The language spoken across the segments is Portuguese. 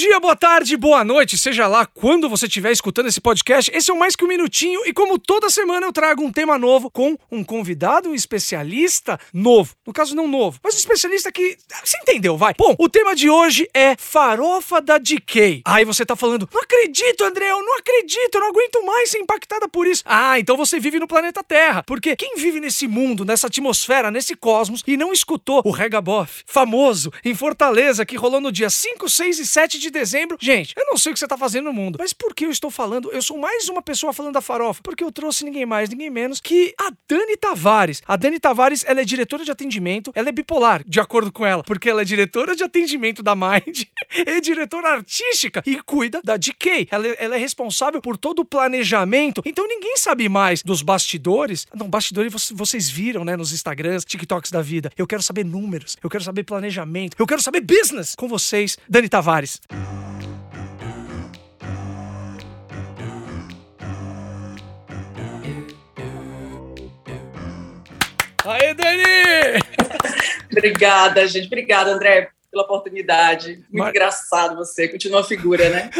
dia, boa tarde, boa noite, seja lá quando você estiver escutando esse podcast. Esse é o Mais Que Um Minutinho e como toda semana eu trago um tema novo com um convidado, um especialista novo. No caso, não novo, mas um especialista que... Você entendeu, vai. Bom, o tema de hoje é farofa da DK. Aí você tá falando, não acredito, André, eu não acredito, eu não aguento mais ser impactada por isso. Ah, então você vive no planeta Terra, porque quem vive nesse mundo, nessa atmosfera, nesse cosmos e não escutou o Rega Boff, famoso, em Fortaleza, que rolou no dia 5, 6 e 7 de dezembro. Gente, eu não sei o que você tá fazendo no mundo, mas por que eu estou falando? Eu sou mais uma pessoa falando da farofa, porque eu trouxe ninguém mais, ninguém menos que a Dani Tavares. A Dani Tavares, ela é diretora de atendimento, ela é bipolar, de acordo com ela, porque ela é diretora de atendimento da Mind, é diretora artística e cuida da DK. Ela, ela é responsável por todo o planejamento, então ninguém sabe mais dos bastidores. Não, bastidores vocês viram, né, nos Instagrams, TikToks da vida. Eu quero saber números, eu quero saber planejamento, eu quero saber business com vocês, Dani Tavares. Aê, Dani! Obrigada, gente. Obrigada, André pela oportunidade. Muito Mas... engraçado você, continua a figura, né?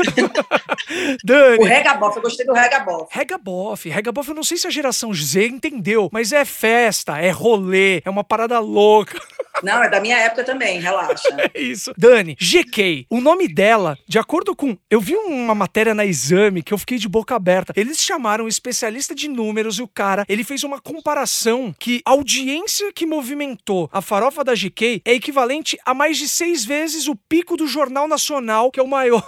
Dani. O Regabof, eu gostei do Regabof. Regabof. Regabof, eu não sei se a geração Z entendeu, mas é festa, é rolê, é uma parada louca. Não, é da minha época também, relaxa. É isso. Dani, GK, o nome dela, de acordo com. Eu vi uma matéria na exame que eu fiquei de boca aberta. Eles chamaram um especialista de números e o cara, ele fez uma comparação que a audiência que movimentou a farofa da GK é equivalente a mais de seis vezes o pico do Jornal Nacional, que é o maior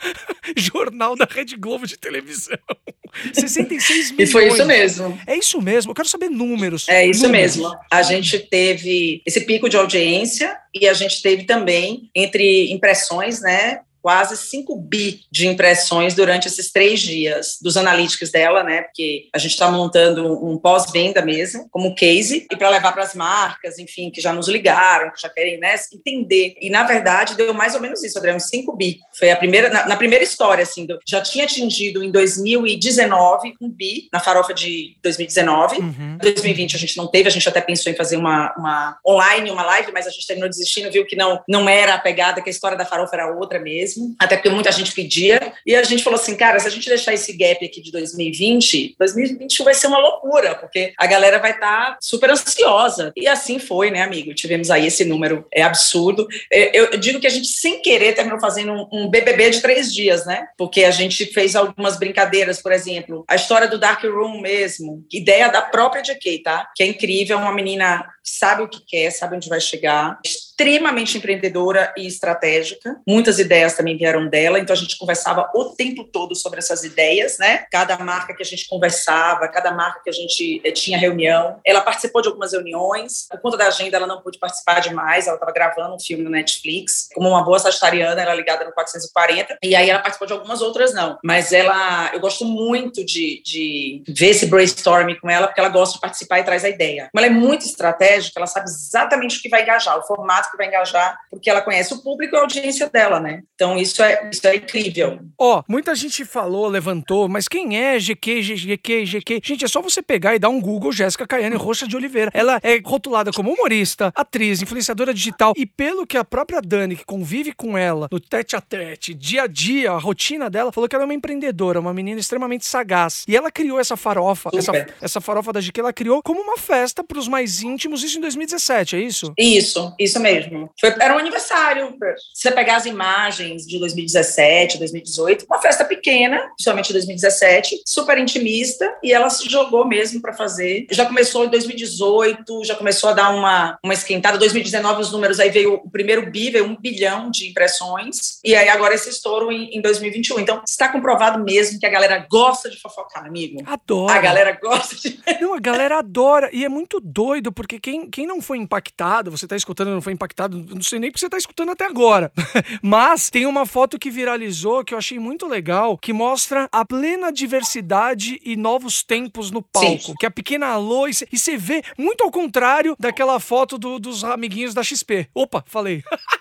jornal da Rede Globo de televisão. 66 milhões. E foi isso mesmo. É isso mesmo. Eu quero saber números. É isso números. mesmo. A gente teve esse pico de audiência e a gente teve também entre impressões, né? Quase 5 bi de impressões durante esses três dias dos analíticos dela, né? Porque a gente está montando um pós-venda mesmo, como case, e para levar para as marcas, enfim, que já nos ligaram, que já querem né, entender. E na verdade deu mais ou menos isso, André, uns 5 bi. Foi a primeira, na, na primeira história, assim, do, já tinha atingido em 2019 um bi na farofa de 2019. Uhum. 2020 a gente não teve, a gente até pensou em fazer uma, uma online, uma live, mas a gente terminou desistindo, viu que não, não era a pegada, que a história da farofa era outra mesmo mesmo, até porque muita gente pedia. E a gente falou assim, cara, se a gente deixar esse gap aqui de 2020, 2021 vai ser uma loucura, porque a galera vai estar tá super ansiosa. E assim foi, né, amigo? Tivemos aí esse número, é absurdo. É, eu, digo que a gente, sem querer, terminou fazendo um, BBB de três dias, né? Porque a gente fez algumas brincadeiras, por exemplo, a história do Dark Room mesmo, ideia da própria JK, tá? Que é incrível, uma menina sabe o que quer, sabe onde vai chegar, extremamente empreendedora e estratégica. Muitas ideias também vieram dela, então a gente conversava o tempo todo sobre essas ideias, né? Cada marca que a gente conversava, cada marca que a gente eh, tinha reunião. Ela participou de algumas reuniões, por conta da agenda ela não pôde participar demais, ela estava gravando um filme no Netflix. Como uma boa sagitariana, ela é ligada no 440, e aí ela participou de algumas outras não. Mas ela, eu gosto muito de, de ver esse brainstorming com ela, porque ela gosta de participar e traz a ideia. Mas ela é muito estratégica, ela sabe exatamente o que vai engajar, o formato que vai engajar, porque ela conhece o público e a audiência dela, né? Então isso é, isso é incrível. Ó, oh, muita gente falou, levantou, mas quem é GQ, GQ, GQ? Gente, é só você pegar e dar um Google Jéssica Caiane Rocha de Oliveira. Ela é rotulada como humorista, atriz, influenciadora digital e pelo que a própria Dani, que convive com ela no tete a tete, dia a dia, a rotina dela, falou que ela é uma empreendedora, uma menina extremamente sagaz. E ela criou essa farofa, essa, essa farofa da GQ, ela criou como uma festa para os mais íntimos, isso em 2017, é isso? Isso, isso mesmo mesmo. Foi, era um aniversário. Se você pegar as imagens de 2017, 2018, uma festa pequena, principalmente 2017, super intimista, e ela se jogou mesmo para fazer. Já começou em 2018, já começou a dar uma, uma esquentada. 2019, os números, aí veio o primeiro bi, veio um bilhão de impressões, e aí agora esse estouro em, em 2021. Então, está comprovado mesmo que a galera gosta de fofocar, amigo. Adora. A galera gosta de. Não, a galera adora. E é muito doido, porque quem, quem não foi impactado, você está escutando, não foi impactado impactado, não sei nem porque você está escutando até agora. Mas tem uma foto que viralizou que eu achei muito legal, que mostra a plena diversidade e novos tempos no palco. Sim. Que a pequena Alô, e você vê muito ao contrário daquela foto do, dos amiguinhos da XP. Opa, falei.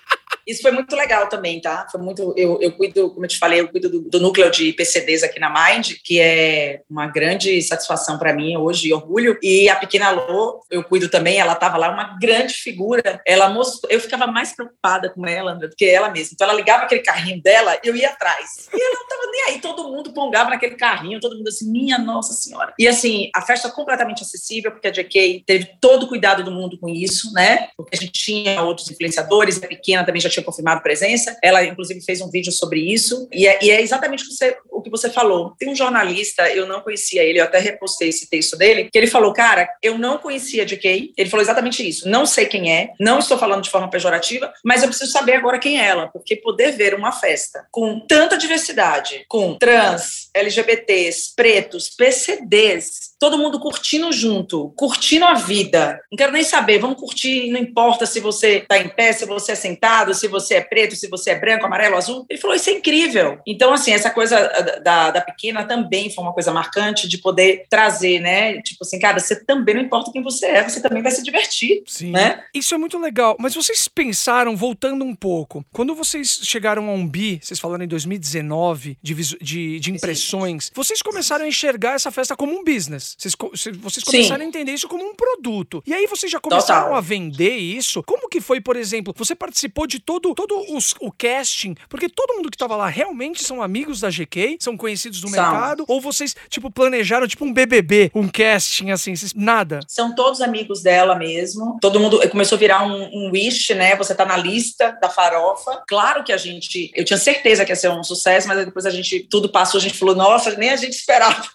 isso foi muito legal também, tá? Foi muito. Eu, eu cuido, como eu te falei, eu cuido do, do núcleo de PCDs aqui na Mind, que é uma grande satisfação para mim hoje e orgulho. E a pequena Lô, eu cuido também, ela estava lá, uma grande figura. Ela mostrou, eu ficava mais preocupada com ela do que ela mesma. Então ela ligava aquele carrinho dela, eu ia atrás. E ela não estava nem aí, todo mundo pongava naquele carrinho, todo mundo assim, minha nossa senhora. E assim, a festa completamente acessível, porque a JK teve todo o cuidado do mundo com isso, né? Porque a gente tinha outros influenciadores, a pequena também já tinha confirmado presença. Ela, inclusive, fez um vídeo sobre isso. E é, e é exatamente o que, você, o que você falou. Tem um jornalista, eu não conhecia ele, eu até repostei esse texto dele, que ele falou, cara, eu não conhecia a JK. Ele falou exatamente isso. Não sei quem é, não estou falando de forma pejorativa, mas eu preciso saber agora quem é ela, porque poder ver uma festa com tanta diversidade, com trans, LGBTs, pretos, PCDs, todo mundo curtindo junto, curtindo a vida. Não quero nem saber, vamos curtir, não importa se você está em pé, se você é sentado, se você é preto, se você é branco, amarelo, azul. Ele falou, isso é incrível. Então, assim, essa coisa da, da pequena também foi uma coisa marcante de poder trazer, né? Tipo assim, cara, você também não importa quem você é, você também vai se divertir, Sim. né? Isso é muito legal. Mas vocês pensaram, voltando um pouco, quando vocês chegaram a um bi, vocês falaram em 2019, de, de, de impressões, vocês começaram a enxergar essa festa como um business. Vocês, vocês começaram Sim. a entender isso como um produto. E aí vocês já começaram Total. a vender isso. Como que foi, por exemplo, você participou de todo, todo os, o casting? Porque todo mundo que tava lá realmente são amigos da GK, são conhecidos do são. mercado? Ou vocês, tipo, planejaram tipo um BBB, um casting, assim, vocês, nada? São todos amigos dela mesmo. Todo mundo começou a virar um, um wish, né? Você tá na lista da farofa. Claro que a gente, eu tinha certeza que ia ser um sucesso, mas depois a gente, tudo passou, a gente falou, nossa, nem a gente esperava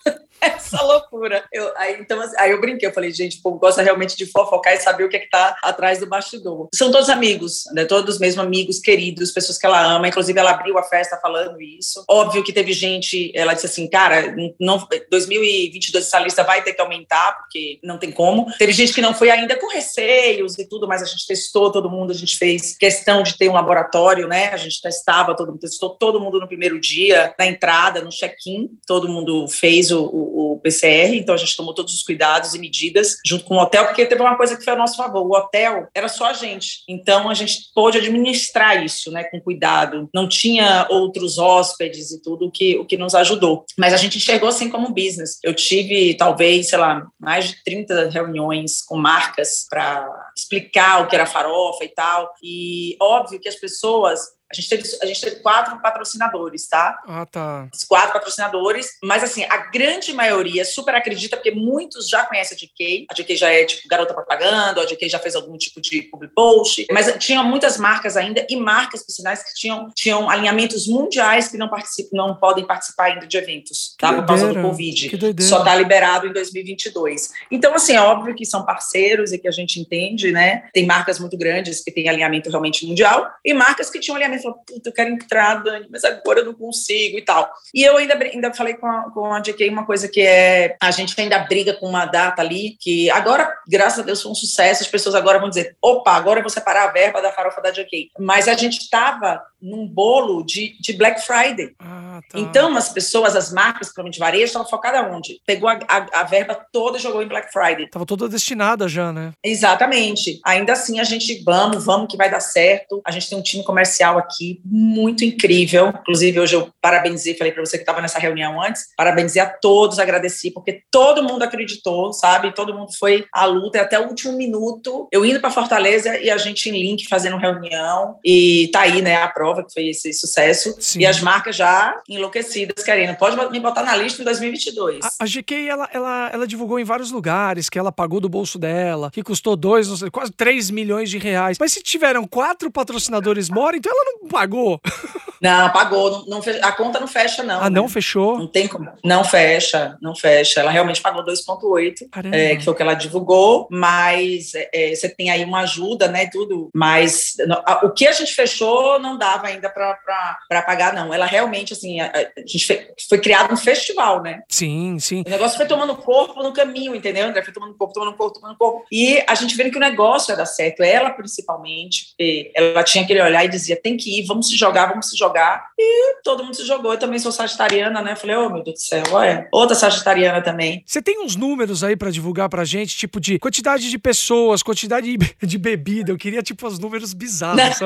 essa loucura. Eu, aí, então, assim, aí eu brinquei, eu falei, gente, o povo gosta realmente de fofocar e saber o que é que tá atrás do bastidor. São todos amigos, né? Todos mesmo amigos, queridos, pessoas que ela ama. Inclusive, ela abriu a festa falando isso. Óbvio que teve gente, ela disse assim, cara, não, 2022 essa lista vai ter que aumentar, porque não tem como. Teve gente que não foi ainda com receios e tudo, mas a gente testou todo mundo, a gente fez questão de ter um laboratório, né? A gente testava todo mundo, testou todo mundo no primeiro dia, na entrada, no check-in, todo mundo fez o, o o PCR, então a gente tomou todos os cuidados e medidas junto com o hotel, porque teve uma coisa que foi a nosso favor: o hotel era só a gente, então a gente pôde administrar isso, né, com cuidado. Não tinha outros hóspedes e tudo o que o que nos ajudou, mas a gente enxergou assim como business. Eu tive talvez, sei lá, mais de 30 reuniões com marcas para explicar o que era farofa e tal, e óbvio que as pessoas a gente, teve, a gente teve quatro patrocinadores, tá? Ah, tá. Os quatro patrocinadores, mas assim, a grande maioria super acredita, porque muitos já conhecem a GK. A GK já é, tipo, garota propaganda, a GK já fez algum tipo de public post, mas tinha muitas marcas ainda e marcas profissionais que tinham, tinham alinhamentos mundiais que não participam, não podem participar ainda de eventos, tá? Por causa do Covid. Que Só tá liberado em 2022. Então, assim, é óbvio que são parceiros e que a gente entende, né? Tem marcas muito grandes que têm alinhamento realmente mundial e marcas que tinham alinhamento falou, puta, eu quero entrar, Dani, mas agora eu não consigo e tal. E eu ainda, ainda falei com a, com a JK uma coisa que é, a gente ainda briga com uma data ali, que agora, graças a Deus, foi um sucesso, as pessoas agora vão dizer, opa, agora eu vou separar a verba da farofa da JK. Mas a gente estava num bolo de, de Black Friday. Ah, tá. Então, as pessoas, as marcas, principalmente varejo, estavam focadas onde? Pegou a, a, a, verba toda e jogou em Black Friday. Tava toda destinada já, né? Exatamente. Ainda assim, a gente, vamos, vamos que vai dar certo. A gente tem um time comercial aqui muito incrível. Inclusive, hoje eu parabenizei, falei para você que estava nessa reunião antes, parabenizei a todos, agradeci, porque todo mundo acreditou, sabe? Todo mundo foi à luta até o último minuto. Eu indo para Fortaleza e a gente em link fazendo reunião e tá aí, né, a prova que foi esse sucesso. Sim. E as marcas já enlouquecidas querendo, pode me botar na lista em 2022. A, a GK, ela, ela, ela divulgou em vários lugares que ela pagou do bolso dela, que custou dois, sei, quase 3 milhões de reais. Mas se tiveram quatro patrocinadores mora, então ela não pagou. Não, pagou. Não, não a conta não fecha, não. Ah, né? não fechou? Não tem como. Não fecha, não fecha. Ela realmente pagou 2,8, é, que foi o que ela divulgou, mas é, você tem aí uma ajuda, né? Tudo. Mas a, o que a gente fechou não dava ainda para pagar, não. Ela realmente, assim, a, a gente foi, foi, criado um festival, né? Sim, sim. O negócio foi tomando corpo no caminho, entendeu, André? Foi tomando corpo, tomando corpo, tomando corpo. E a gente vendo que o negócio ia dar certo. Ela, principalmente, ela tinha aquele olhar e dizia: tem que ir, vamos se jogar, vamos se jogar jogar. E todo mundo se jogou. Eu também sou sagitariana, né? Falei, oh, meu Deus do céu, olha. Outra sagitariana também. Você tem uns números aí para divulgar pra gente, tipo de quantidade de pessoas, quantidade de bebida? Eu queria, tipo, os números bizarros.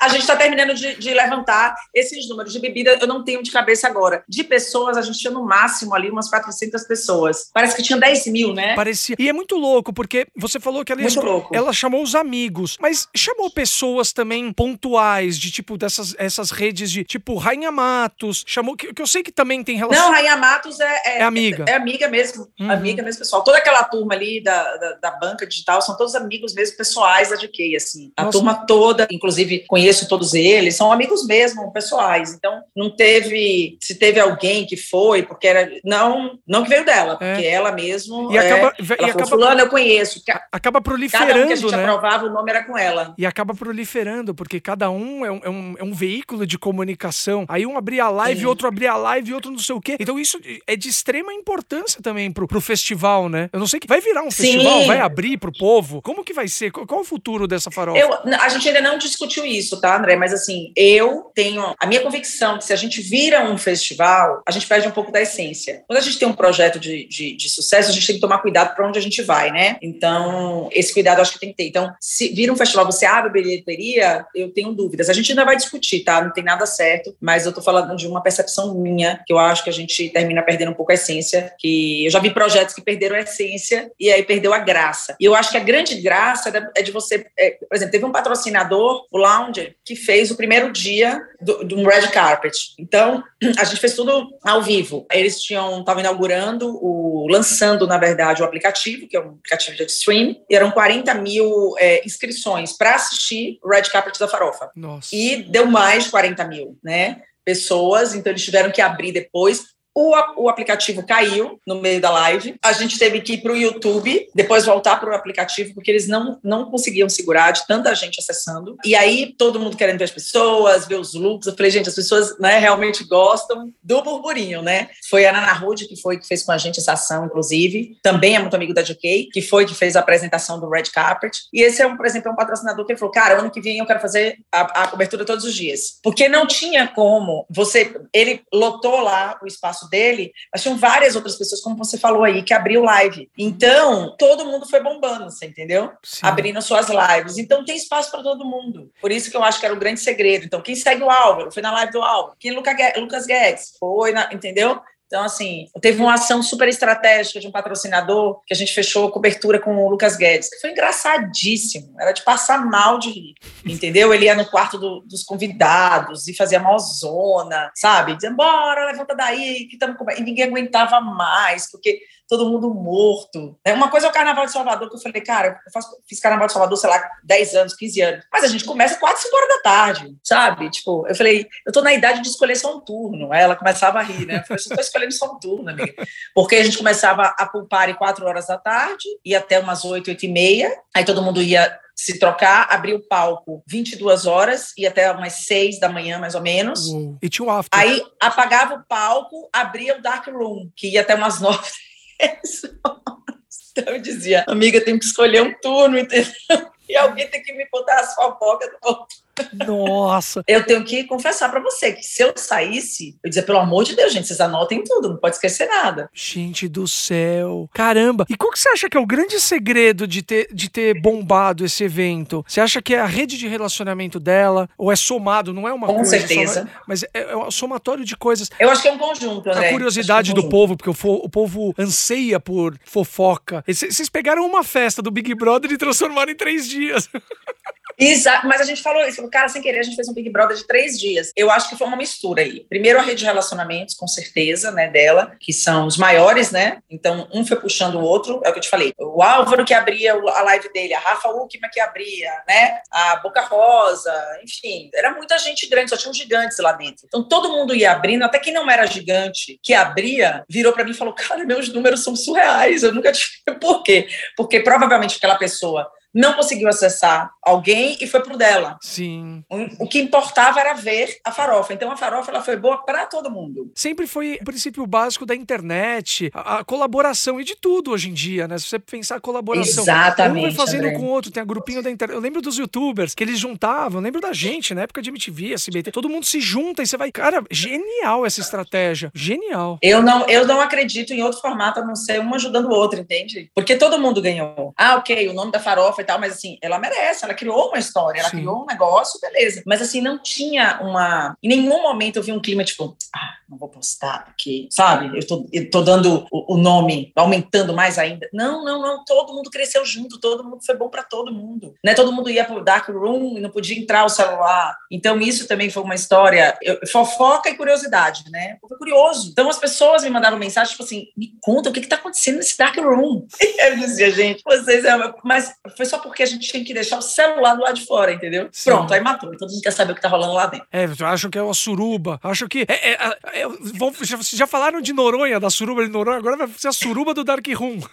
a gente tá terminando de, de, levantar esses números. De bebida, eu não tenho de cabeça agora. De pessoas, a gente tinha no máximo ali umas 400 pessoas. Parece que tinha 10 mil, né? Parecia. E é muito louco, porque você falou que ela, ela chamou os amigos, mas chamou pessoas também pontuais, de tipo, dessas essas redes de tipo Rainha Matos, chamou, que, que eu sei que também tem relação. Não, Rainha Matos é, é, é amiga. É, é, amiga mesmo, uhum. amiga mesmo, pessoal. Toda aquela turma ali da, da, da, banca digital são todos amigos mesmo pessoais da DK, assim. A Nossa. turma toda, inclusive conheço todos eles, são amigos mesmo, pessoais. Então, não teve, se teve alguém que foi, porque era, não, não que veio dela, é. porque ela mesmo, e acaba, é, ela e falou, fulano eu conheço. Acaba proliferando, Cada um que a gente né? aprovava, o nome era com ela. E acaba proliferando, porque cada um é um, é um, é um veículo de comunicação. Aí um abria a live, Sim. outro abria a live, outro não sei o quê. Então isso é de extrema importância também pro, pro festival, né? Eu não sei que vai virar um Sim. festival, vai abrir pro povo. Como que vai ser? Qual, qual é o futuro dessa farofa? Eu, a gente ainda não discutiu isso, tá, André? Mas assim, eu tenho a minha convicção que se a gente vira um festival, a gente perde um pouco da essência. Quando a gente tem um projeto de, de, de sucesso, a gente tem que tomar cuidado para onde a gente vai, né? Então, esse cuidado eu acho que tem que ter. Então, se vira um festival, você abre bilheteria, eu tenho dúvidas. A gente ainda vai discutir, tá? Não tem nada certo, mas eu tô falando de uma percepção minha, que eu acho que a gente termina perdendo um pouco a essência, que eu já vi projetos que perderam a essência e aí perdeu a graça. E eu acho que a grande graça é de você, é, por exemplo, teve um patrocinador, o Lounge, que fez o primeiro dia do, do red carpet. Então, a gente fez tudo ao vivo. Eles tinham, estavam inaugurando, o, lançando, na verdade, o aplicativo, que é um aplicativo de stream, e eram 40 mil é, inscrições para assistir o red carpet da farofa. Nossa. E deu mais de 40 mil, né? Pessoas, então eles tiveram que abrir depois o, o aplicativo caiu no meio da live. A gente teve que ir para o YouTube, depois voltar para o aplicativo, porque eles não, não conseguiam segurar de tanta gente acessando. E aí, todo mundo querendo ver as pessoas, ver os looks. Eu falei, gente, as pessoas né, realmente gostam do burburinho, né? Foi a Nana Rude que foi que fez com a gente essa ação, inclusive. Também é muito amigo da GK, que foi que fez a apresentação do Red Carpet. E esse é, um, por exemplo, é um patrocinador que ele falou, cara, ano que vem eu quero fazer a, a cobertura todos os dias. Porque não tinha como você... Ele lotou lá o espaço espaço dele, mas tinham várias outras pessoas, como você falou aí, que abriu live. Então, todo mundo foi bombando, você entendeu? Sim. Abrindo suas lives. Então, tem espaço para todo mundo. Por isso que eu acho que era o grande segredo. Então, quem segue o Álvaro foi na live do Álvaro. Quem Lucas Guedes foi, na, entendeu? Então, assim, teve uma ação super estratégica de um patrocinador que a gente fechou cobertura com o Lucas Guedes, que foi engraçadíssimo. Era de passar mal de rir, entendeu? Ele ia no quarto do, dos convidados e fazia mal zona, sabe? Dizendo, bora, levanta daí, que estamos E ninguém aguentava mais, porque todo mundo morto. É Uma coisa é o Carnaval de Salvador, que eu falei, cara, eu faço, fiz Carnaval de Salvador, sei lá, 10 anos, 15 anos. Mas a gente começa 4, 5 horas da tarde, sabe? Tipo, eu falei, eu tô na idade de escolher só um turno. Aí ela começava a rir, né? Eu falei, eu tô escolhendo só um turno, amiga. Porque a gente começava a pulpar em 4 horas da tarde, ia até umas 8, 8 e meia. Aí todo mundo ia se trocar, abrir o palco 22 horas e até umas 6 da manhã, mais ou menos. Uhum. E tinha o after. Aí apagava o palco, abria o dark room, que ia até umas 9 então eu dizia, amiga, tem que escolher um turno, entendeu? E alguém tem que me contar as fofocas do outro. Nossa! eu tenho que confessar para você que se eu saísse, eu dizia, pelo amor de Deus, gente, vocês anotem tudo, não pode esquecer nada. Gente do céu! Caramba! E qual que você acha que é o grande segredo de ter, de ter bombado esse evento? Você acha que é a rede de relacionamento dela? Ou é somado? Não é uma Com coisa. Com certeza. Só, mas é, é um somatório de coisas. Eu acho que é um conjunto, né? A curiosidade é um do povo, porque o, fo, o povo anseia por fofoca. Vocês pegaram uma festa do Big Brother e transformaram em três dias. Exato, mas a gente falou isso, cara, sem querer, a gente fez um Big Brother de três dias. Eu acho que foi uma mistura aí. Primeiro a rede de relacionamentos, com certeza, né, dela, que são os maiores, né? Então, um foi puxando o outro, é o que eu te falei. O Álvaro que abria a live dele, a Rafa Uckman que abria, né? A Boca Rosa, enfim, era muita gente grande, só tinham gigantes lá dentro. Então, todo mundo ia abrindo, até quem não era gigante, que abria, virou para mim e falou: Cara, meus números são surreais, eu nunca tive. Por quê? Porque provavelmente aquela pessoa não conseguiu acessar alguém e foi pro dela. Sim. O, o que importava era ver a farofa. Então a farofa ela foi boa para todo mundo. Sempre foi o princípio básico da internet, a, a, colaboração e de tudo hoje em dia, né? Se você pensar colaboração. Exatamente. Um vai fazendo André. com o outro, tem a grupinho da internet. Eu lembro dos youtubers que eles juntavam, lembro da gente, na época de MTV, SBT, todo mundo se junta e você vai. Cara, genial essa estratégia. Genial. Eu não, eu não acredito em outro formato a não ser um ajudando o outro, entende? Porque todo mundo ganhou. Ah, ok, o nome da farofa e tal, mas assim, ela merece, ela criou uma história, ela Sim. criou um negócio, beleza. Mas assim, não tinha uma. Em nenhum momento eu vi um clima tipo, ah, não vou postar, porque, sabe, eu tô, eu tô dando o, o nome, aumentando mais ainda. Não, não, não, todo mundo cresceu junto, todo mundo foi bom para todo mundo. Né? Todo mundo ia pro dark room e não podia entrar o celular. Então, isso também foi uma história, eu, fofoca e curiosidade, né? Eu fui curioso. Então, as pessoas me mandavam mensagem, tipo assim, me conta o que que tá acontecendo nesse dark room. E eu dizia, gente, vocês, mas foi só porque a gente tinha que deixar o celular do lado de fora, entendeu? Sim. Pronto, aí matou. Todo mundo quer saber o que tá rolando lá dentro. É, acham que é uma suruba, acham que. É, é, é, é vão, já, já falaram de Noronha, da suruba de Noronha, agora vai ser a suruba do Dark Room.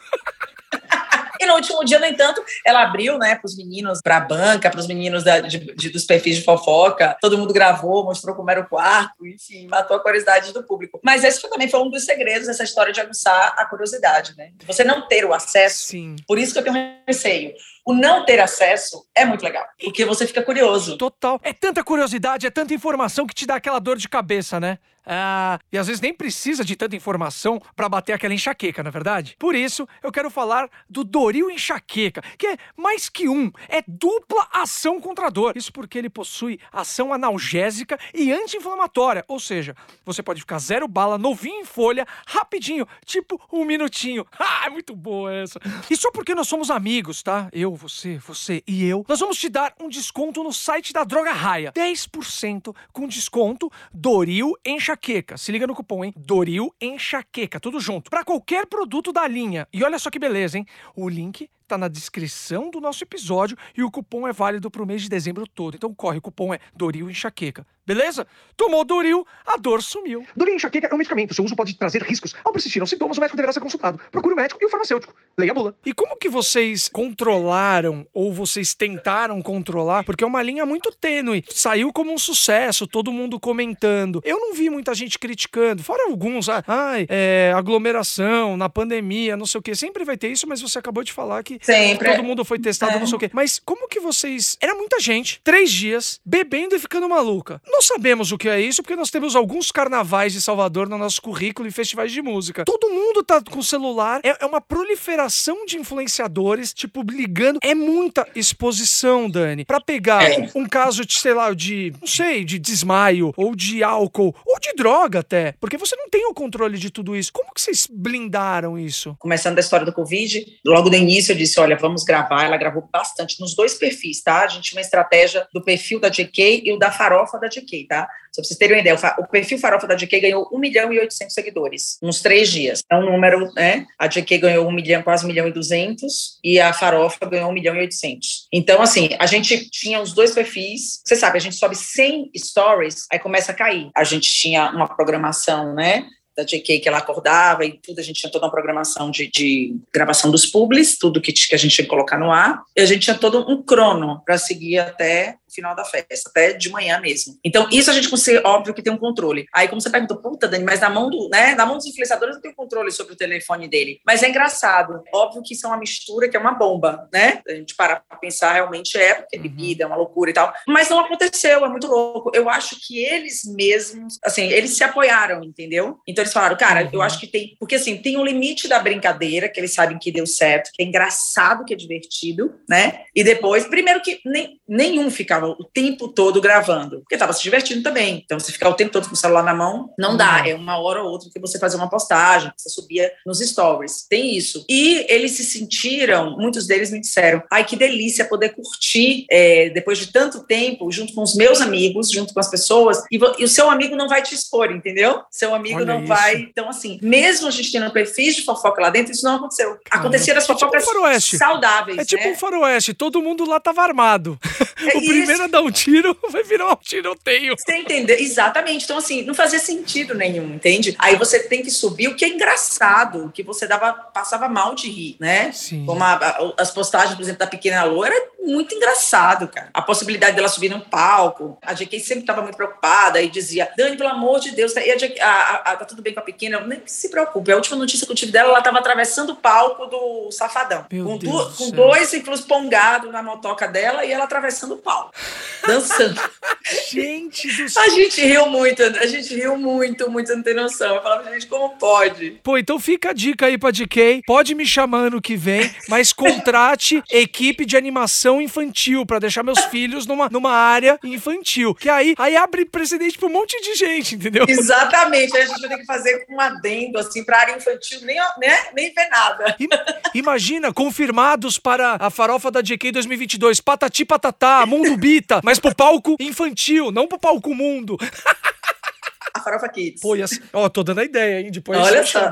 E no último dia, no entanto, ela abriu, né, para os meninos, para a banca, para os meninos da, de, de, dos perfis de fofoca. Todo mundo gravou, mostrou como era o quarto, enfim, matou a curiosidade do público. Mas esse também foi um dos segredos dessa história de aguçar a curiosidade, né? Você não ter o acesso. Sim. Por isso que eu tenho receio o não ter acesso é muito legal, porque você fica curioso. Total. É tanta curiosidade, é tanta informação que te dá aquela dor de cabeça, né? Ah, e às vezes nem precisa de tanta informação para bater aquela enxaqueca, na é verdade? Por isso, eu quero falar do Doril Enxaqueca, que é mais que um, é dupla ação contra a dor. Isso porque ele possui ação analgésica e anti-inflamatória, ou seja, você pode ficar zero bala, novinho em folha, rapidinho, tipo um minutinho. Ah, é muito boa essa. E só porque nós somos amigos, tá? Eu, você, você e eu, nós vamos te dar um desconto no site da Droga Raia. 10% com desconto Doril Enxaqueca enxaqueca. Se liga no cupom, hein? Doril enxaqueca, tudo junto. Para qualquer produto da linha. E olha só que beleza, hein? O link tá na descrição do nosso episódio e o cupom é válido pro mês de dezembro todo. Então corre, o cupom é Doril Enxaqueca. Beleza? Tomou Doril, a dor sumiu. Doril Enxaqueca é um medicamento. Seu uso pode trazer riscos. Ao persistir aos sintomas, o médico deverá ser consultado. Procure o médico e o farmacêutico. Leia a bula. E como que vocês controlaram ou vocês tentaram controlar? Porque é uma linha muito tênue. Saiu como um sucesso, todo mundo comentando. Eu não vi muita gente criticando. Fora alguns, ah, ai, é, aglomeração, na pandemia, não sei o quê. Sempre vai ter isso, mas você acabou de falar que Sempre. todo mundo foi testado, é. não sei o quê. Mas como que vocês... Era muita gente, três dias, bebendo e ficando maluca. Não sabemos o que é isso, porque nós temos alguns carnavais de Salvador no nosso currículo e festivais de música. Todo mundo tá com celular, é, é uma proliferação de influenciadores, tipo, ligando. É muita exposição, Dani. Para pegar é. um caso de, sei lá, de, não sei, de desmaio, ou de álcool, ou de droga até. Porque você não tem o controle de tudo isso. Como que vocês blindaram isso? Começando da história do Covid, logo no início eu disse: olha, vamos gravar. Ela gravou bastante nos dois perfis, tá? A gente tinha uma estratégia do perfil da JK e o da farofa da JK. Tá? Só pra vocês terem uma ideia, o perfil Farofa da GK ganhou 1 milhão e 800 seguidores, nos três dias. É um número, né? A GK ganhou 1 milhão, quase 1 milhão e 200, e a Farofa ganhou 1 milhão e 800. Então, assim, a gente tinha os dois perfis. Você sabe, a gente sobe 100 stories, aí começa a cair. A gente tinha uma programação, né? Da JK que ela acordava e tudo, a gente tinha toda uma programação de, de gravação dos publis, tudo que, que, a gente tinha que colocar no ar, e a gente tinha todo um crono para seguir até final da festa, até de manhã mesmo. Então, isso a gente consegue, óbvio que tem um controle. Aí, como você perguntou, puta, Dani, mas na mão do, né, na mão dos influenciadores não tem controle sobre o telefone dele. Mas é engraçado. Óbvio que isso é uma mistura que é uma bomba, né? A gente para pra pensar, realmente é, porque é uhum. bebida, é uma loucura e tal. Mas não aconteceu, é muito louco. Eu acho que eles mesmos, assim, eles se apoiaram, entendeu? Então, eles falaram, cara, eu uhum. acho que tem, porque assim, tem um limite da brincadeira, que eles sabem que deu certo, que é engraçado, que é divertido, né? E depois, primeiro que nem, nenhum ficava ficava o tempo todo gravando, porque estava se divertindo também. Então, você ficar o tempo todo com o celular na mão, não dá. Uhum. É uma hora ou outra que você fazer uma postagem, você subia nos stories. Tem isso. E eles se sentiram, muitos deles me disseram, ai, que delícia poder curtir é, depois de tanto tempo, junto com os meus amigos, junto com as pessoas, e, e o seu amigo não vai te expor, entendeu? Seu amigo Olha não isso. vai. Então, assim, mesmo a gente tendo perfis de fofoca lá dentro, isso não aconteceu. Acontecia as fofocas é tipo um saudáveis. É tipo né? um faroeste, todo mundo lá tava armado. É o primeiro primeiro a dar um tiro vai virar um tiroteio. Você entendeu? Exatamente. Então, assim, não fazia sentido nenhum, entende? Aí você tem que subir, o que é engraçado, que você dava, passava mal de rir, né? Sim. Como a, a, as postagens, por exemplo, da Pequena Lua, era muito engraçado, cara. A possibilidade dela subir no palco. A JK sempre estava muito preocupada e dizia, Dani, pelo amor de Deus, tá, e a a, a, tá tudo bem com a Pequena? Nem se preocupe. A última notícia que eu tive dela, ela estava atravessando o palco do Safadão. Meu com, Deus do com dois inclusive pongados na motoca dela e ela atravessando o palco. Dançando. Gente do céu. A gente riu muito, a gente riu muito, muito, você não tem noção. Eu falava, gente, como pode? Pô, então fica a dica aí pra DK. Pode me chamar ano que vem, mas contrate equipe de animação infantil pra deixar meus filhos numa, numa área infantil. Que aí, aí abre precedente pra um monte de gente, entendeu? Exatamente, aí a gente vai ter que fazer um adendo, assim, pra área infantil, nem, né, nem ver nada. Imagina, confirmados para a farofa da JK 2022, Patati Patatá, Mundo Bita, mas pro palco infantil, não pro palco mundo. A Farofa Kids. Pô, assim, ó, tô dando a ideia, hein? Depois Olha só.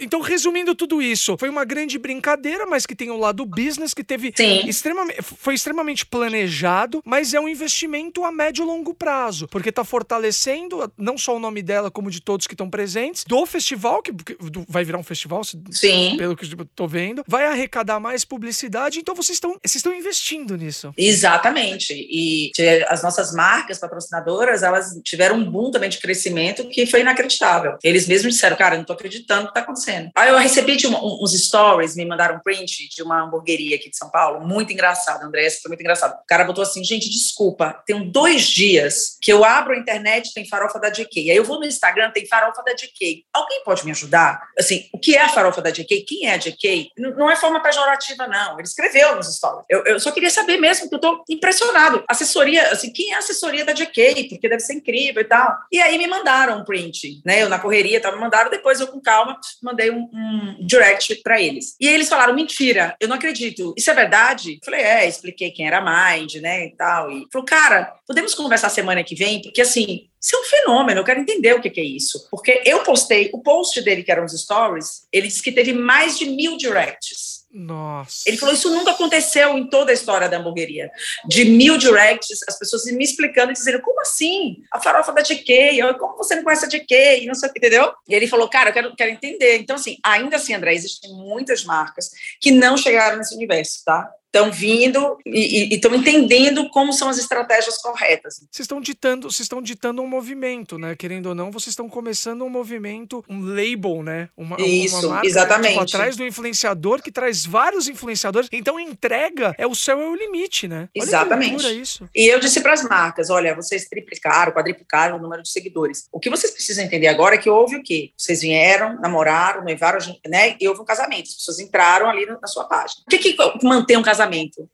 Então, resumindo tudo isso, foi uma grande brincadeira, mas que tem o lado business, que teve Sim. extremamente, foi extremamente planejado, mas é um investimento a médio e longo prazo, porque tá fortalecendo não só o nome dela, como de todos que estão presentes, do festival, que do- vai virar um festival, Sim. pelo que eu tô vendo, vai arrecadar mais publicidade, então vocês estão vocês estão investindo nisso. Exatamente. E as nossas marcas patrocinadoras, elas tiveram um boom também de crescimento que foi inacreditável. Eles mesmos disseram, cara, não tô acreditando que tá acontecendo. Aí eu recebi de um- uns stories, me mandaram um print de uma hamburgueria aqui de São Paulo, muito engraçado, André, esse foi muito engraçado. O cara botou assim, gente, desculpa, tem dois dias que eu abro a internet tem farofa da JK. Aí eu vou no Instagram, tem farofa da JK. Alguém pode me ajudar? Assim, o que é a farofa da JK? Quem é a JK? Não é forma pejorativa, não. Ele escreveu nos stories. Eu, eu só queria saber mesmo, que eu tô impressionado. Assessoria, assim, quem é a assessoria da JK? Porque deve ser incrível e tal. E aí me mandaram um print, né? Eu na correria, tá, me mandaram, depois eu com calma mandei um, um direct pra eles. E eles falaram, mentira, eu não acredito. Isso é verdade? Eu falei, é, expliquei quem era Mind, né, e tal. E falou, cara, podemos conversar semana que vem? Porque, assim, isso é um fenômeno, eu quero entender o que é isso. Porque eu postei, o post dele, que eram os stories, ele disse que teve mais de mil directs. Nossa. Ele falou: Isso nunca aconteceu em toda a história da hamburgueria. De mil directs, as pessoas me explicando e dizendo: Como assim? A farofa da eu, como você não conhece a GK? E não sei o que, entendeu? E ele falou: Cara, eu quero, quero entender. Então, assim, ainda assim, André, existem muitas marcas que não chegaram nesse universo, tá? Estão vindo e estão entendendo como são as estratégias corretas. Vocês estão ditando, vocês estão ditando um movimento, né? Querendo ou não, vocês estão começando um movimento, um label, né? Uma, Isso, uma marca, exatamente. Tipo, atrás do influenciador que traz vários influenciadores. Então, entrega é o céu é o limite, né? Olha Exatamente. Isso. E eu disse para as marcas: olha, vocês triplicaram, quadriplicaram o número de seguidores. O que vocês precisam entender agora é que houve o quê? Vocês vieram, namoraram, noivaram, né? E houve um casamento. As pessoas entraram ali na sua página. O que, que mantém um casamento?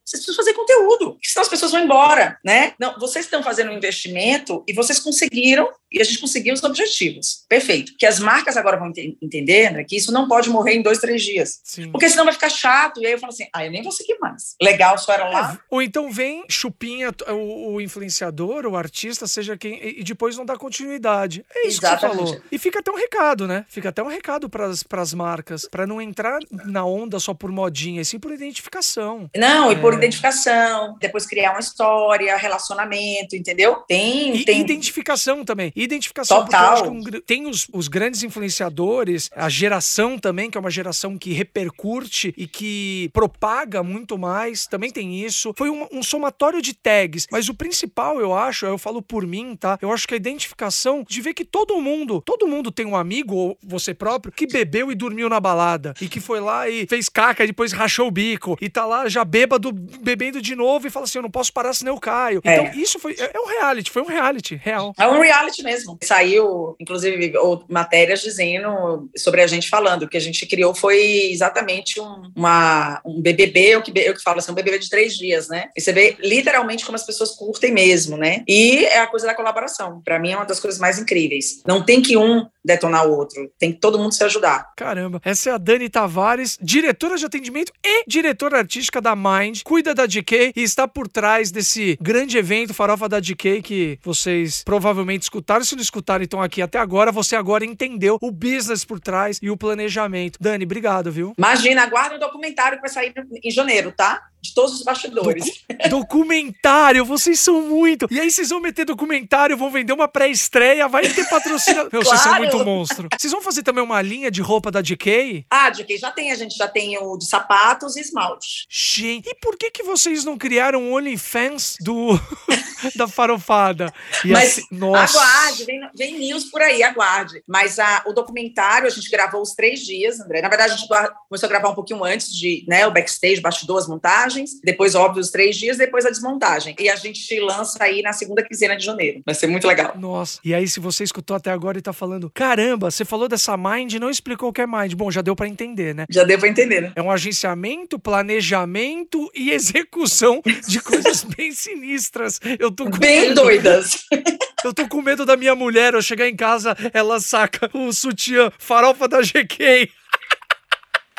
Vocês precisam fazer conteúdo, senão as pessoas vão embora, né? Não, vocês estão fazendo um investimento e vocês conseguiram, e a gente conseguiu os objetivos. Perfeito. Que as marcas agora vão ente entender, André, que isso não pode morrer em dois, três dias. Sim. Porque senão vai ficar chato. E aí eu falo assim: ah, eu nem vou seguir mais. Legal, só era lá. É, ou então vem, chupinha o, o influenciador, o artista, seja quem, e depois não dá continuidade. É isso que você Exatamente. falou. E fica até um recado, né? Fica até um recado pras, pras marcas, pra não entrar na onda só por modinha, e sim por identificação. Não, e por É. identificação, depois criar uma história, relacionamento, entendeu? Tem, E tem. identificação também. Identificação, porque eu Total. acho que um tem os, os grandes influenciadores, a geração também, que é uma geração que repercute e que propaga muito mais, também tem isso. Foi um, um somatório de tags, mas o principal, eu acho, eu falo por mim, tá? Eu acho que a identificação de ver que todo mundo, todo mundo tem um amigo, ou você próprio, que bebeu e dormiu na balada, e que foi lá e fez caca e depois rachou o bico, e tá lá já bêbado, bebendo de novo e fala assim, eu não posso parar senão eu caio. É. Então, isso foi, é é um reality, foi um reality, real. É um reality mesmo. Saiu, inclusive, matérias dizendo sobre a gente falando. O que a gente criou foi exatamente um, uma, um BBB, eu que, eu que falo assim, um BBB de três dias, né? E você vê literalmente como as pessoas curtem mesmo, né? E é a coisa da colaboração. Para mim é uma das coisas mais incríveis. Não tem que um detonar o outro, tem que todo mundo se ajudar. Caramba, essa é a Dani Tavares, diretora de atendimento e diretora artística da Mind, cuida da DK e está por trás desse grande evento Farofa da DK que vocês provavelmente escutaram. Se não escutaram, então aqui até agora, você agora entendeu o business por trás e o planejamento. Dani, obrigado, viu? Imagina, aguarda o documentário que vai sair em janeiro, tá? De todos os bastidores. Docu documentário, vocês são muito. E aí vocês vão meter documentário, vão vender uma pré-estreia, vai ter patrocínio. Meu, claro. vocês são muito monstro. Vocês vão fazer também uma linha de roupa da DK? Ah, DK já tem, a gente já tem o de sapatos e esmalte. Gente, e por que que vocês não criaram o OnlyFans do da farofada? E Mas assim, nossa. aguarde, vem, vem news por aí, aguarde. Mas a, o documentário a gente gravou os três dias, André. Na verdade, a gente começou a gravar um pouquinho antes de, né, o backstage, bastidor, as montagens. Depois, óbvio, os três dias, depois a desmontagem. E a gente lança aí na segunda quinzena de janeiro. Vai ser muito legal. Nossa. E aí, se você escutou até agora e tá falando, caramba, você falou dessa Mind não explicou o que é Mind. Bom, já deu para entender, né? Já deu pra entender, né? É um agenciamento, planejamento e execução de coisas bem sinistras. Eu tô com Bem medo. doidas. Eu tô com medo da minha mulher, eu chegar em casa, ela saca o sutiã farofa da GK.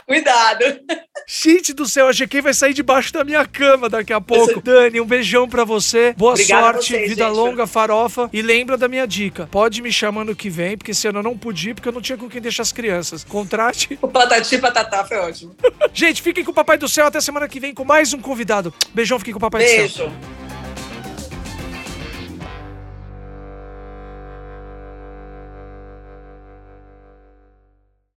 Cuidado. Gente do céu, a GK vai sair debaixo da minha cama daqui a pouco. Dani, um beijão para você. Boa sorte, vocês, vida gente. longa, farofa. E lembra da minha dica. Pode me chamar no que vem, porque esse ano eu não pude, porque eu não tinha com quem deixar as crianças. Contrate. O patati patatá foi ótimo. gente, fiquem com o Papai do Céu até semana que vem com mais um convidado. Beijão, fiquem com o Papai Beijo. do Céu. Beijo.